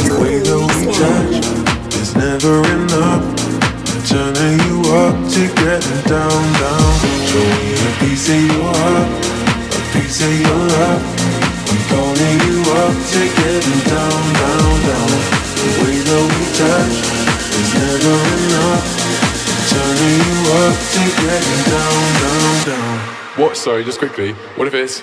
The way that we touch is never enough. I'm turning you up to getting down, down. Show me a piece of your heart, a piece of your love. I'm calling you up to getting down, down, down. The way that we touch is never enough. Turning you up to getting down, down, down. What? Sorry, just quickly. What if it's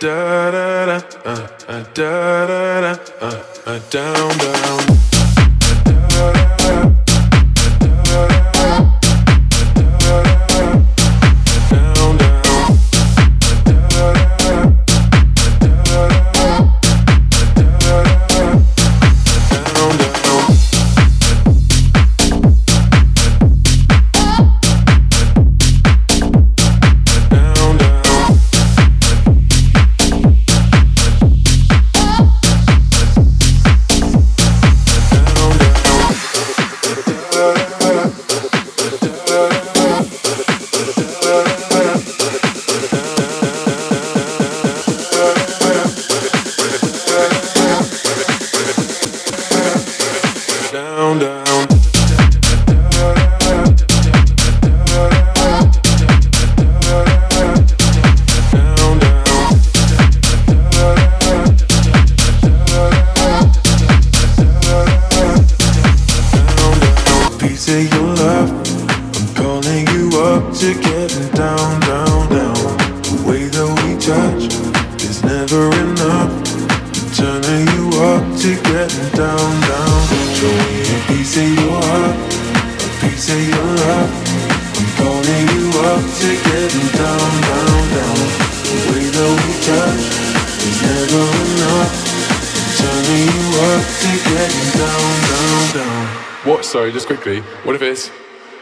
Da da da, uh, uh, da da da, uh, uh, down, down. Up to getting down, down, down. The way that we touch is never enough. I'm turning you up to getting down, down. Show me a piece of your heart, a piece of your love. I'm calling you up to getting down, down, down. The way that we touch is never enough. I'm turning you up to getting down, down, down. what? Sorry, just quickly. What if it's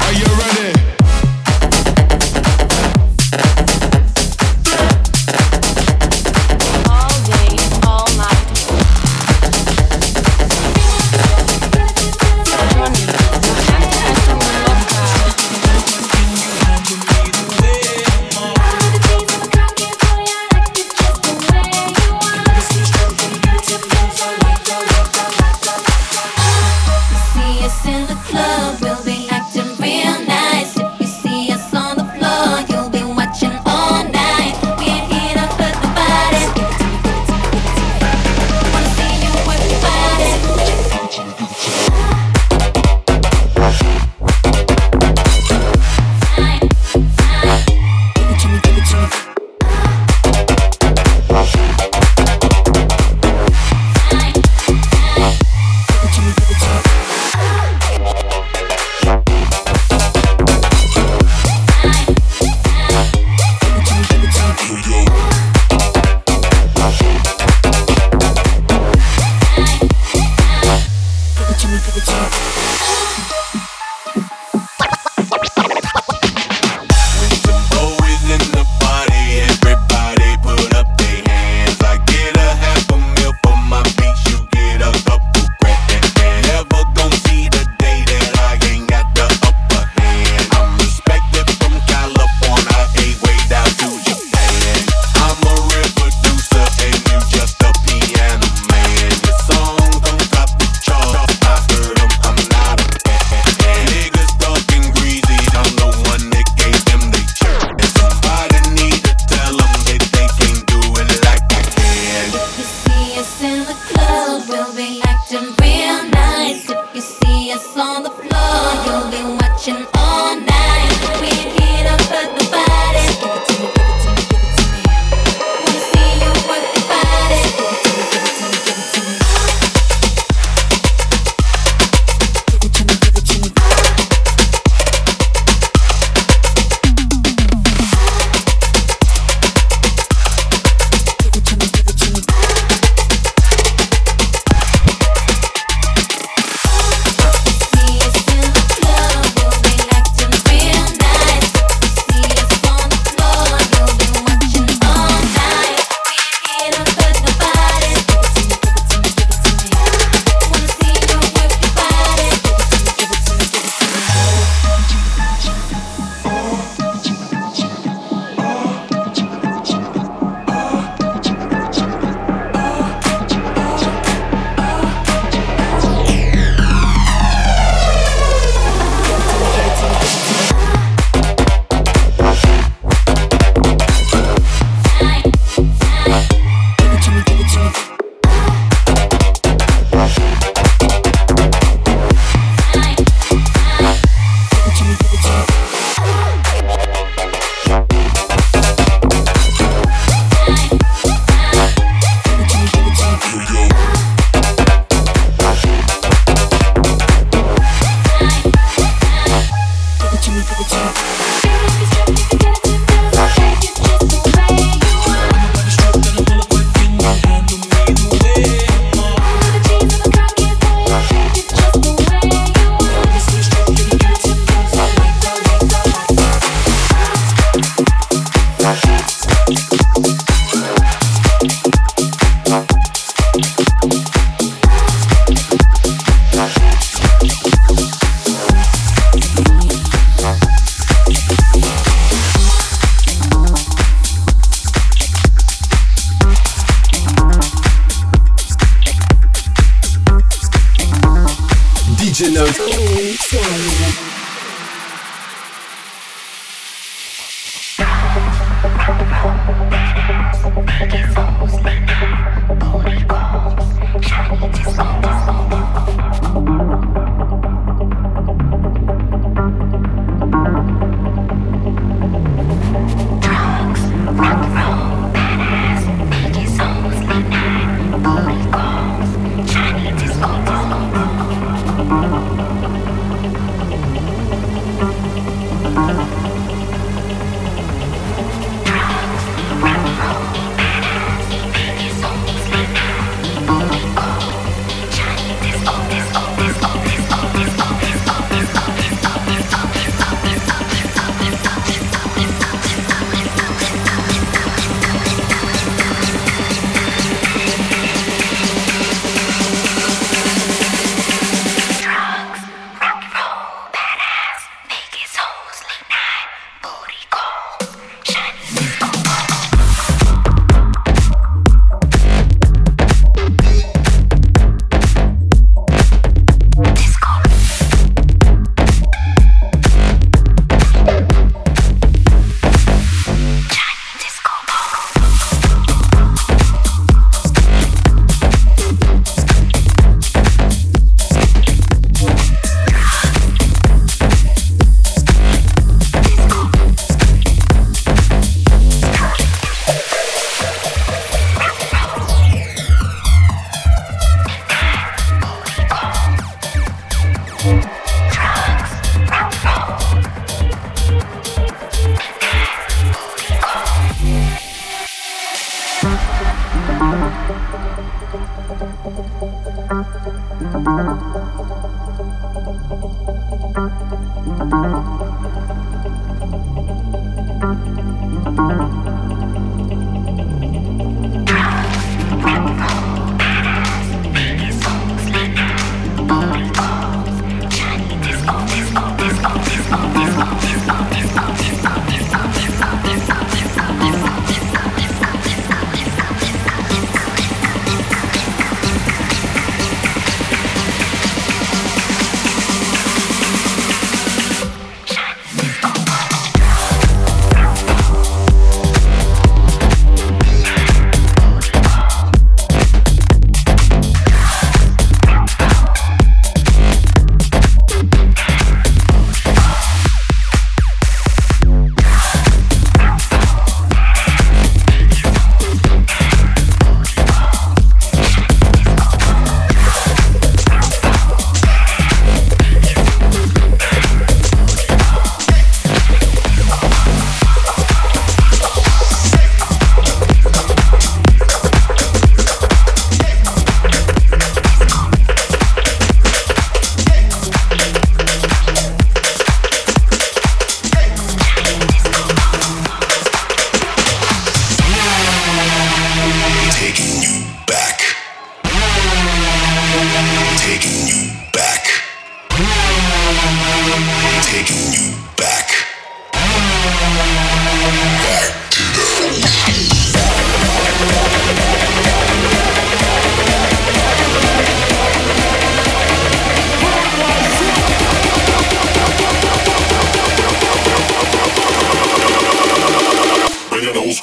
Are you ready?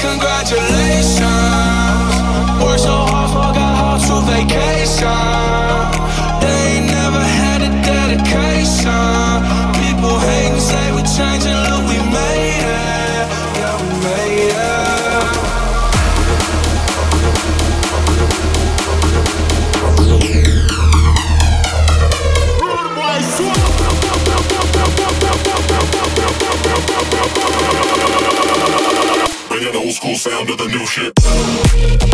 congratulations of the new shit.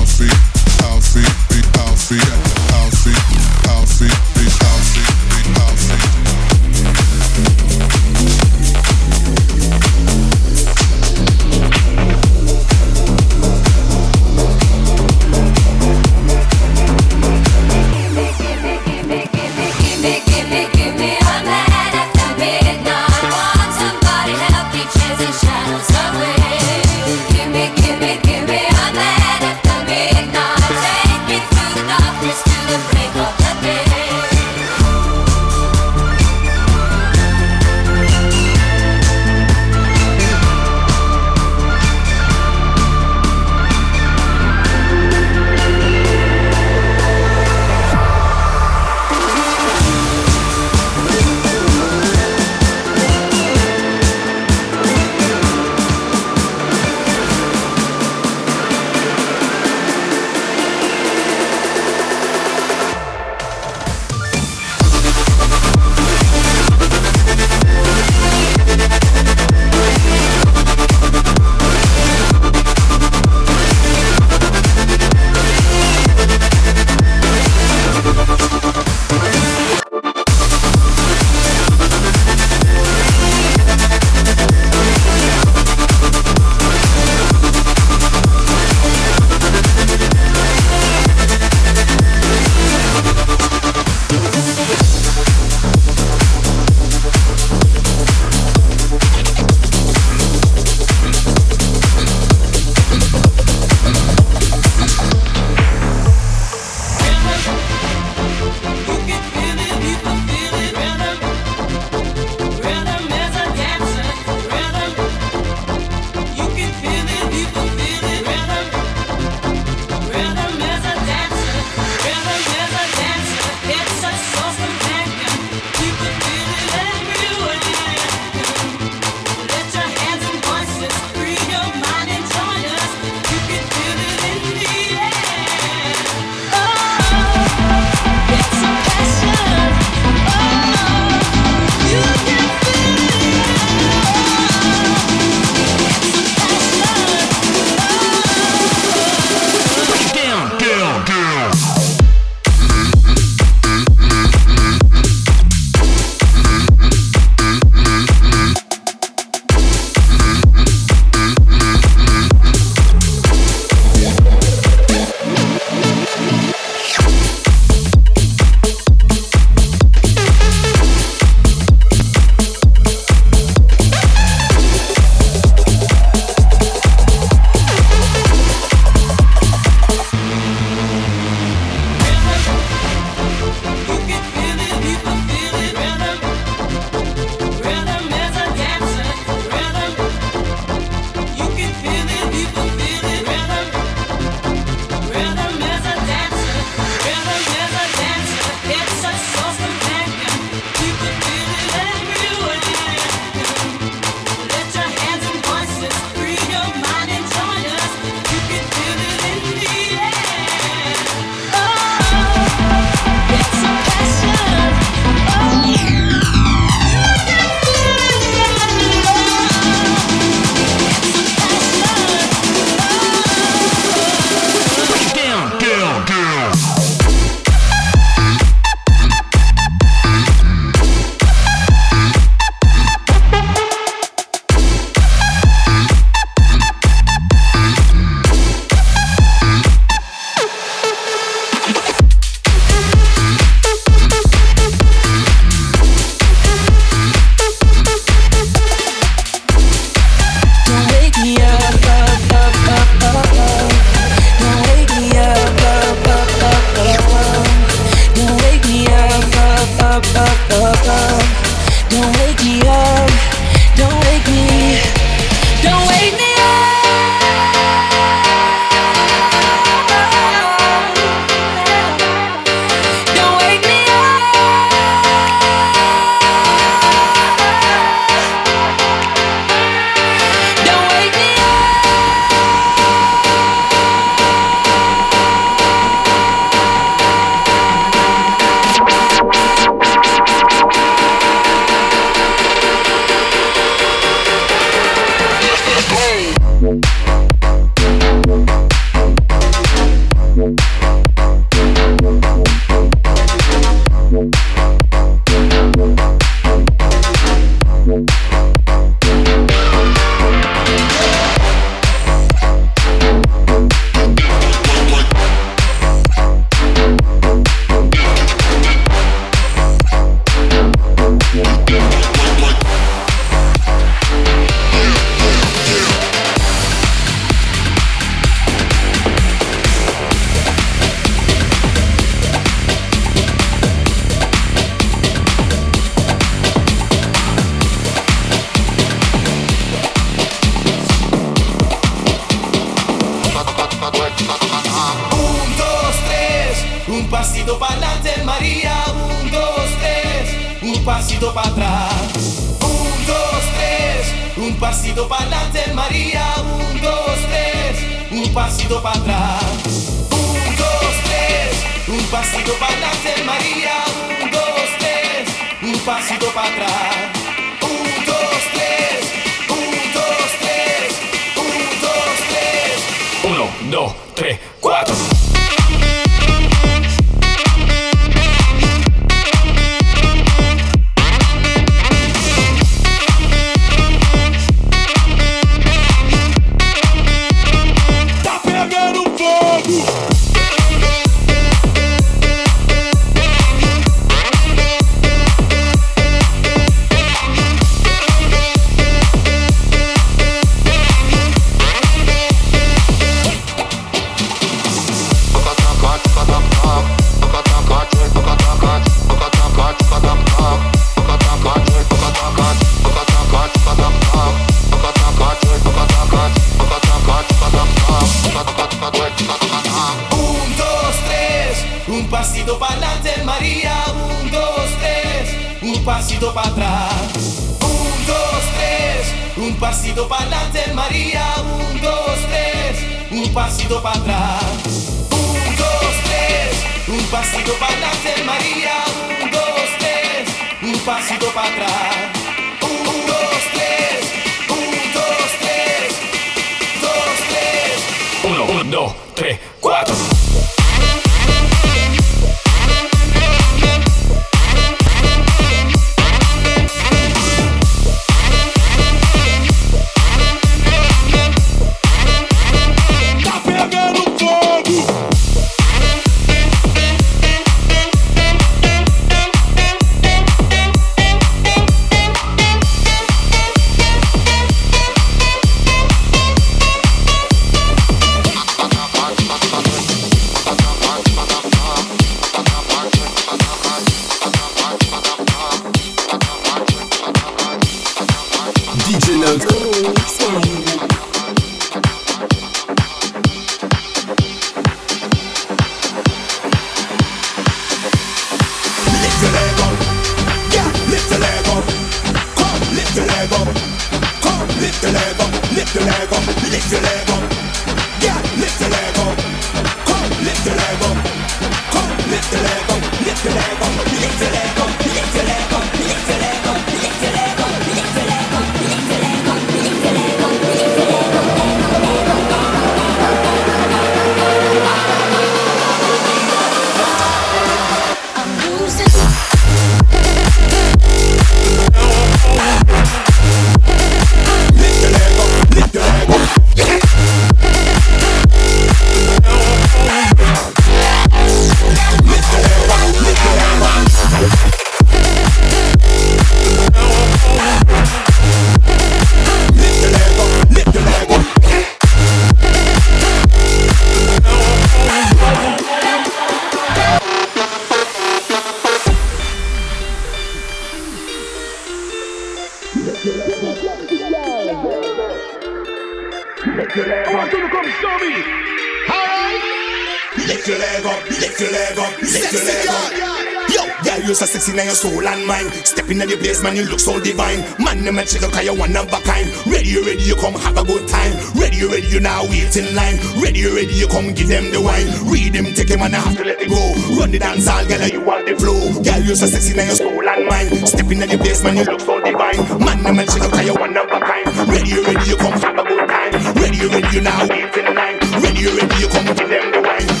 Girl, you're so sexy now, your soul and mind. Stepping in the place, man, you look so divine. Man, the man check out, you one of a kind. Ready, you ready, you come have a good time. Ready, you ready, you now wait in line. Ready, you ready, you come give them the wine. Read them, take him, and I have to let them go. Run the dance all, girl, you want the flow. Girl, you're so sexy now, your soul and mind. Stepping in the place, man, you look so kind. Man, the man say look at you one of a kind. Ready, ready, you come Have a good time. Ready, ready, you now waiting in line. Ready, ready, you come give them the wine.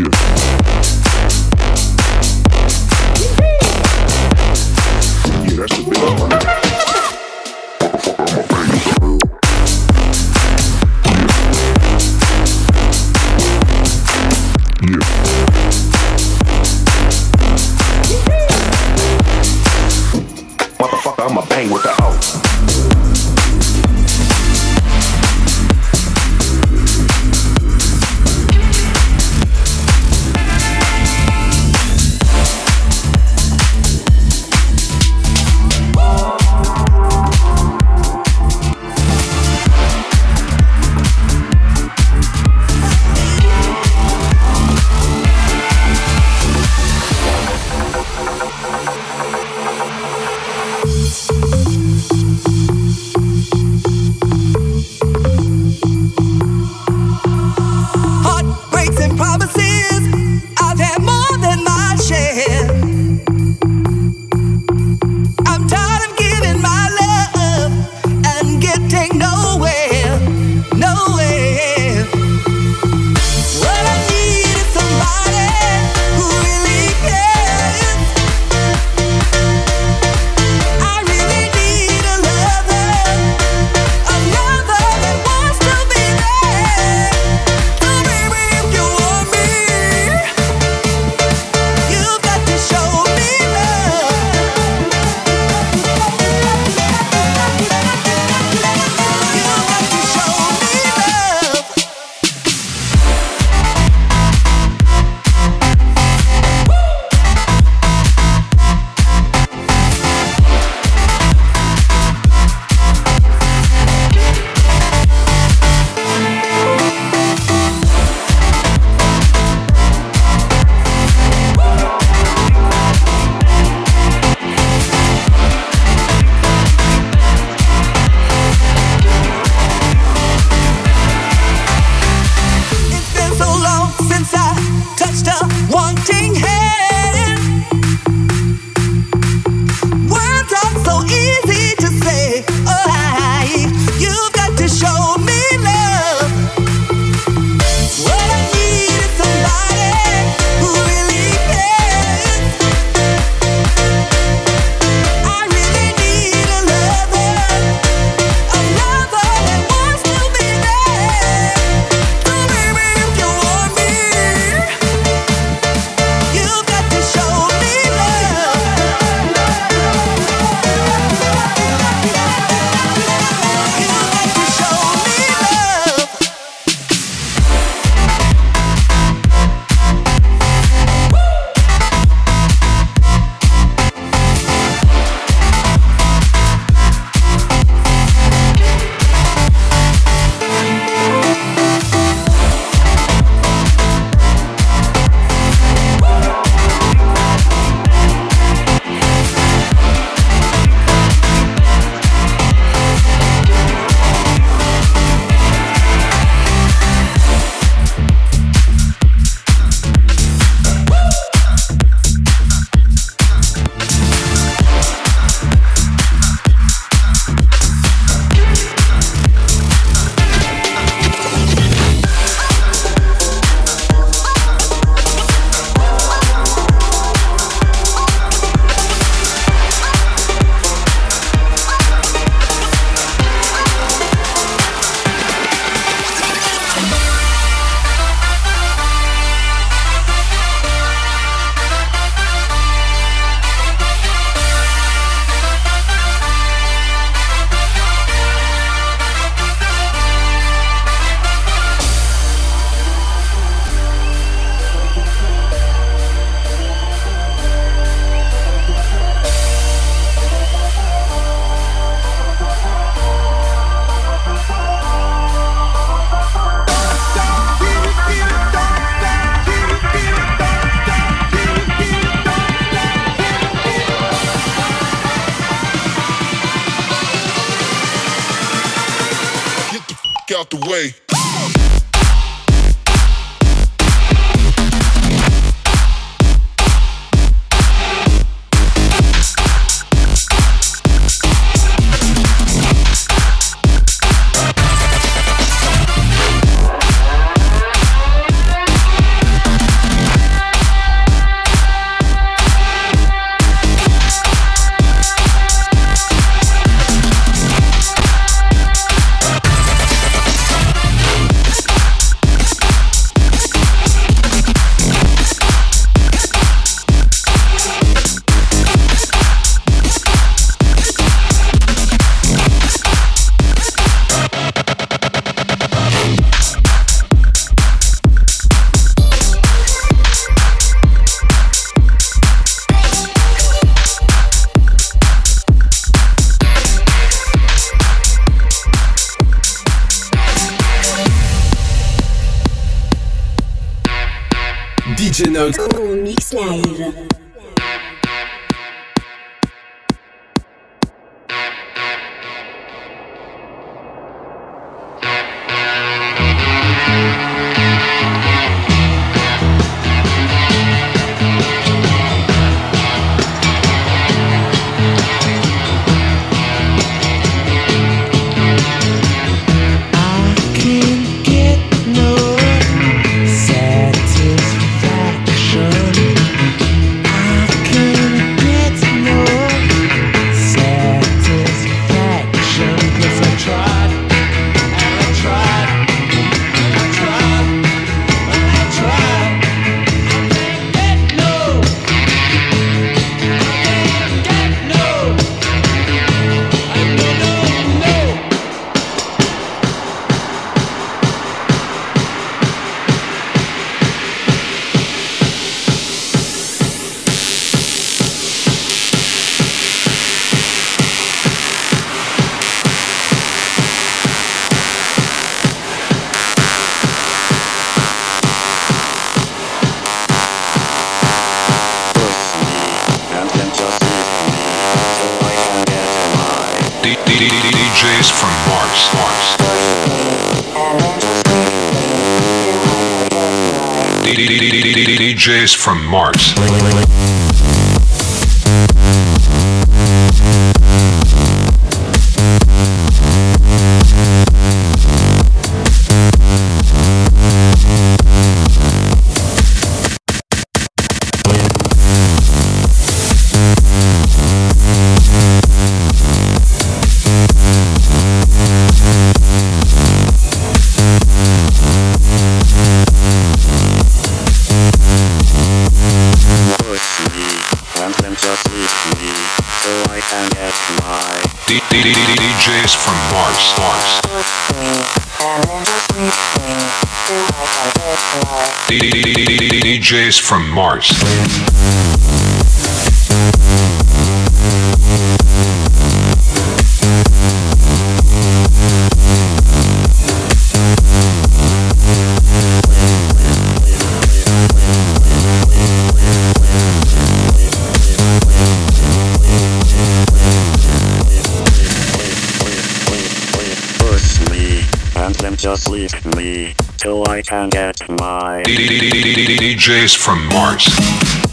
Serious. DJs from Mars. just leave me till I can get my DJs from Mars.